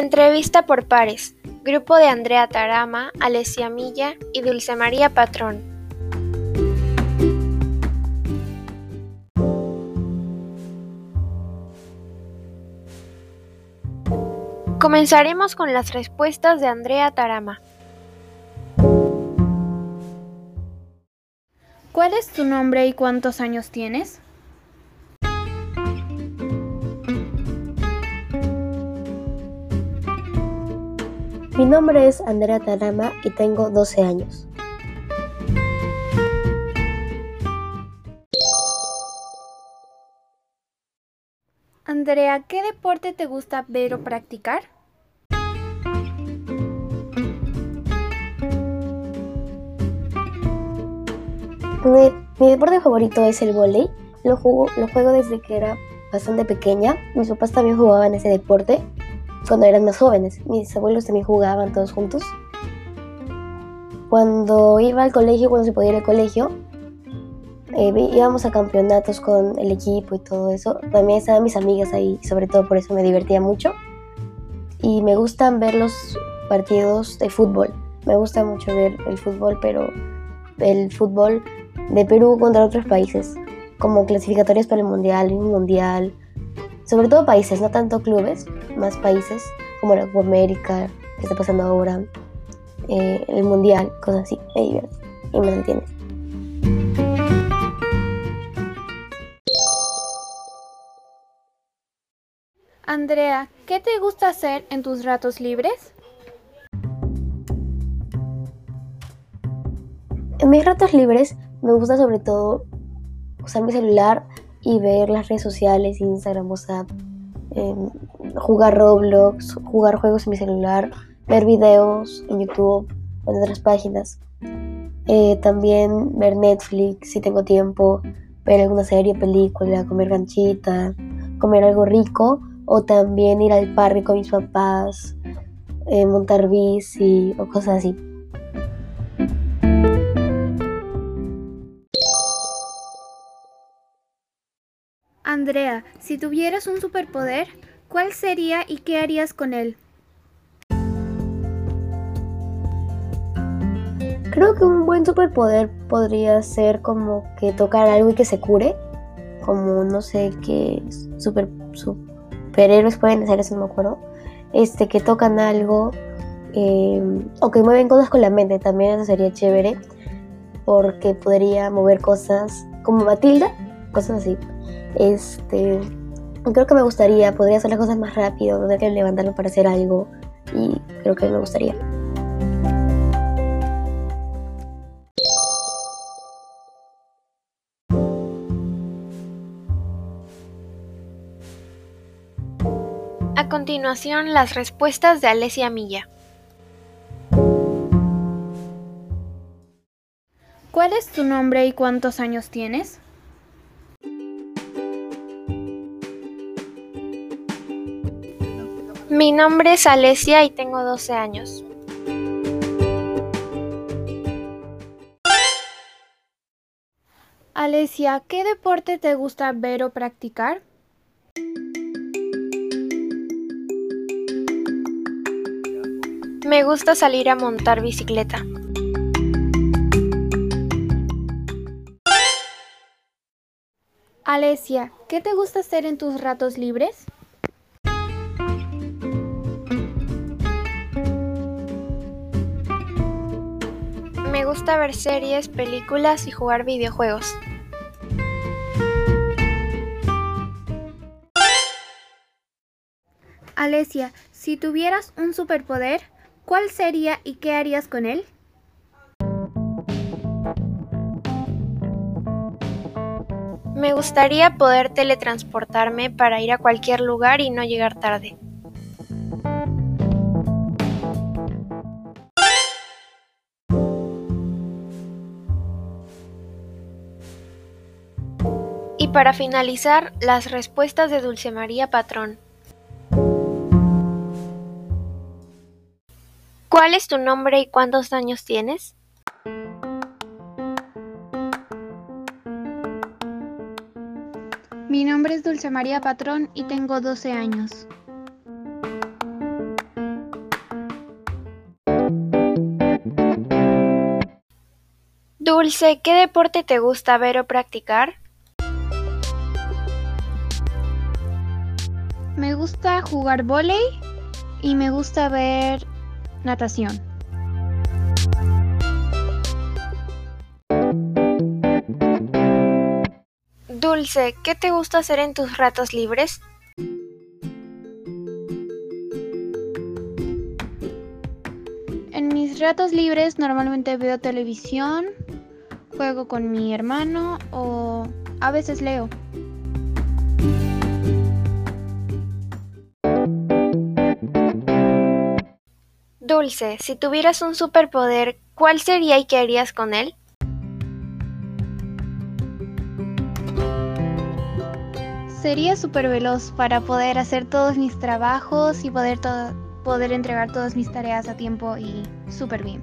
Entrevista por pares. Grupo de Andrea Tarama, Alessia Milla y Dulce María Patrón. Comenzaremos con las respuestas de Andrea Tarama. ¿Cuál es tu nombre y cuántos años tienes? Mi nombre es Andrea Tarama y tengo 12 años. Andrea, ¿qué deporte te gusta ver o practicar? Mi, deporte favorito es el vóley. Lo, lo juego desde que era bastante pequeña. Mis papás también jugaban ese deporte cuando eran más jóvenes. Mis abuelos también jugaban todos juntos. Cuando iba al colegio, cuando se podía ir al colegio, eh, íbamos a campeonatos con el equipo y todo eso. También estaban mis amigas ahí, sobre todo por eso me divertía mucho. Y me gustan ver los partidos de fútbol. Me gusta mucho ver el fútbol, pero el fútbol de Perú contra otros países, como clasificatorias para el mundial, un mundial, sobre todo países, no tanto clubes, más países, como la Copa América, que está pasando ahora, eh, el mundial, cosas así, me y me entiende. Andrea, ¿qué te gusta hacer en tus ratos libres? En mis ratos libres me gusta sobre todo usar mi celular y ver las redes sociales, Instagram, WhatsApp, em, jugar Roblox, jugar juegos en mi celular, ver videos en YouTube o en otras páginas. Eh, también ver Netflix si tengo tiempo, ver alguna serie, película, comer ganchita, comer algo rico o también ir al parque con mis papás, eh, montar bici o cosas así. Andrea, si tuvieras un superpoder, ¿cuál sería y qué harías con él? Creo que un buen superpoder podría ser como que tocar algo y que se cure, como no sé qué super, super superhéroes pueden hacer eso, no me acuerdo, este, que tocan algo em, o que mueven cosas con la mente, también eso sería chévere, porque podría mover cosas como Matilda, cosas así. Este, creo que me gustaría, podría hacer las cosas más rápido, no tener que levantarme para hacer algo y creo que me gustaría. A continuación, las respuestas de Alessia Milla. ¿Cuál es tu nombre y cuántos años tienes? Mi nombre es Alesia y tengo 12 años. Alesia, ¿qué deporte te gusta ver o practicar? Me gusta salir a montar bicicleta. Alesia, ¿qué te gusta hacer en tus ratos libres? Gusta ver series, películas y jugar videojuegos. Alesia, si tuvieras un superpoder, ¿Cuál sería y qué harías con él? Me gustaría poder teletransportarme para ir a cualquier lugar y no llegar tarde. para finalizar, las respuestas de Dulce María Patrón. ¿Cuál es tu nombre y cuántos años tienes? Mi nombre es Dulce María Patrón y tengo 12 años. Dulce, ¿qué deporte te gusta ver o practicar? Me gusta jugar vóley y me gusta ver natación. Dulce, ¿qué te gusta hacer en tus ratos libres? En mis ratos libres normalmente veo televisión, juego con mi hermano o a veces leo. Dulce, si tuvieras un superpoder, ¿cuál sería y qué harías con él? Sería súper veloz para poder hacer todos mis trabajos y poder, poder entregar todas mis tareas a tiempo y súper bien.